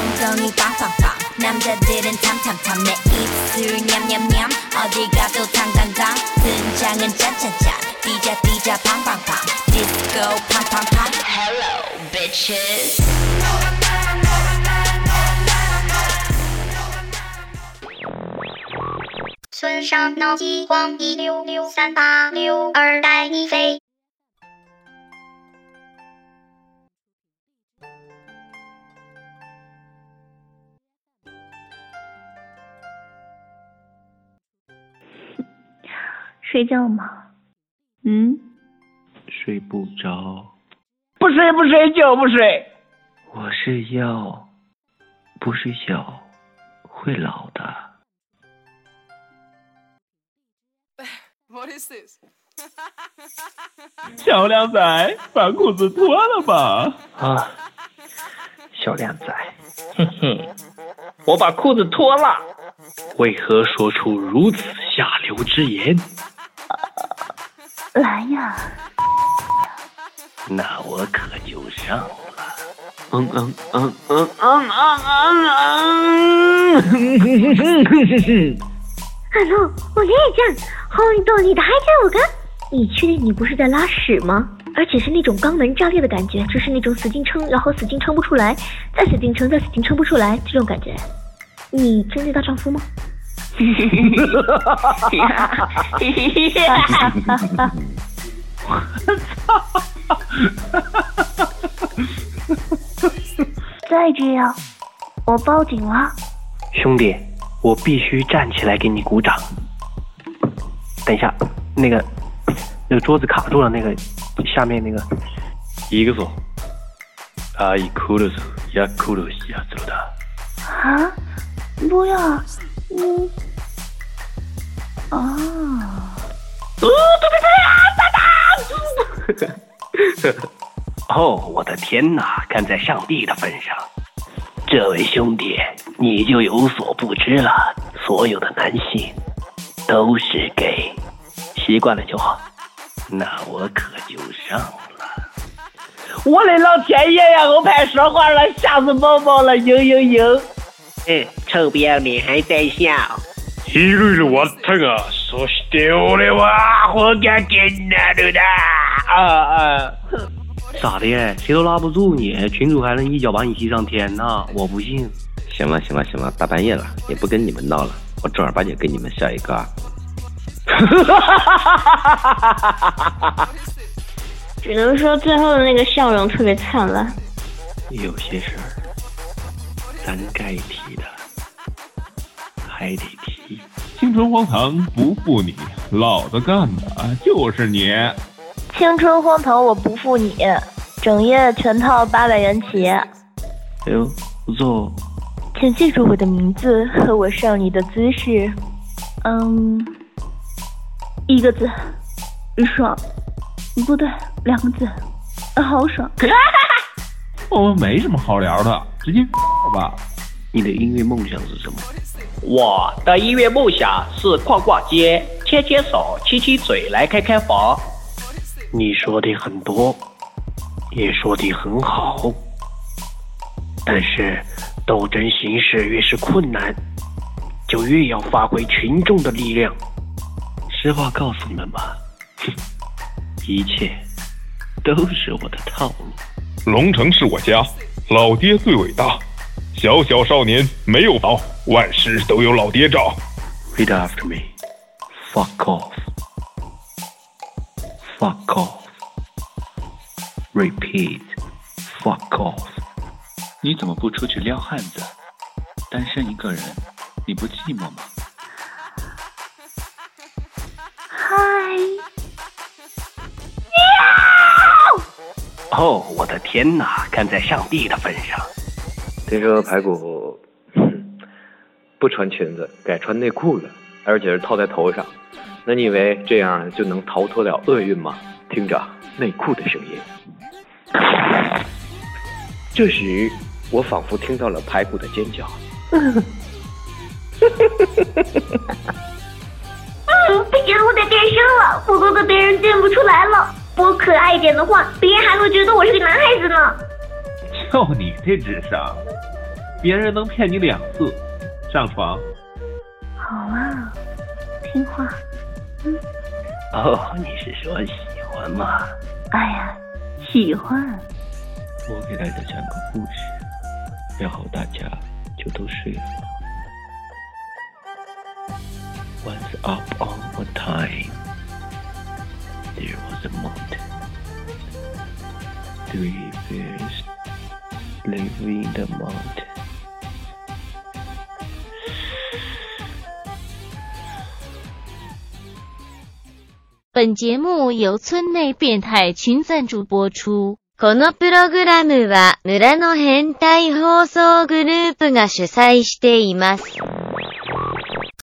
엉덩이 빵빵빵 남자들은 탐탐탐 내 입술 냠냠냠 어디 가도 당당당 등장은 짠짠짠 뛰자 뛰자 팡팡팡 디스코 팡팡팡 Hello bitches 村上脑激光一六六三八六二带你飞。 睡觉吗？嗯，睡不着。不睡不睡就不睡。我是药，不睡觉会老的。What is this? 小靓仔，把裤子脱了吧。啊，小靓仔，哼哼，我把裤子脱了。为何说出如此下流之言？来呀！那我可就上了。嗯嗯嗯嗯嗯嗯嗯嗯。Hello，我烈酱，红豆里的还叫我干。你确定你不是在拉屎吗？而且是那种肛门炸裂的感觉，就是那种使劲撑，然后使劲撑不出来，再使劲撑，再使劲撑不出来这种感觉。你真的大丈夫吗？再这样，我报警了。兄弟，我必须站起来给你鼓掌。等一下，那个那个桌子卡住了，那个下面那个。一个说，阿姨哭的时候，也哭的是要走的。啊！不要，啊。哦，对对对啊！哦，我的天哪！看在上帝的份上，这位兄弟，你就有所不知了。所有的男性都是 gay，习惯了就好。那我可就上了。我的老天爷呀！我派说话了，吓死宝宝了！嘤嘤嘤！哎，臭不要脸还在笑。一路是我疼啊！说丢的哇，活该进来的哒！啊啊！咋的？谁都拉不住你，群主还能一脚把你踢上天呢？我不信。行了行了行了，大半夜了，也不跟你们闹了，我正儿八经跟你们笑一个。只能说最后的那个笑容特别灿烂。有些事儿，咱该提的还得提。青春荒唐不负你，老子干的就是你。青春荒唐我不负你，整夜全套八百元起。哎呦，不错。请记住我的名字和我上你的姿势。嗯，一个字，爽。不对，两个字，好爽。我们没什么好聊的，直接 吧。你的音乐梦想是什么？我的音乐梦想是逛逛街、牵牵手、亲亲嘴来开开房。你说的很多，也说的很好，但是斗争形势越是困难，就越要发挥群众的力量。实话告诉你们吧，一切都是我的套路。龙城是我家，老爹最伟大。小小少年没有宝，万事都有老爹罩。Read after me. Fuck off. Fuck off. Repeat. Fuck off. 你怎么不出去撩汉子？单身一个人，你不寂寞吗？嗨。哦，我的天哪！看在上帝的份上，听说排骨 不穿裙子，改穿内裤了，而且是套在头上。那你以为这样就能逃脱了厄运吗？听着内裤的声音。这时，我仿佛听到了排骨的尖叫。嗯，不行，我得变身了，否则被别人认不出来了。我可爱一点的话，别人还会觉得我是个男孩子呢。就你这智商，别人能骗你两次，上床。好啊，听话。嗯。哦，你是说喜欢吗？哎呀，喜欢。我给大家讲个故事，然后大家就都睡了。Once upon a time, there was a mountain. Three bears live in the mountain. 本节目由村内变態群赞助播出。このプログラムは村の変態放送グループが主催しています。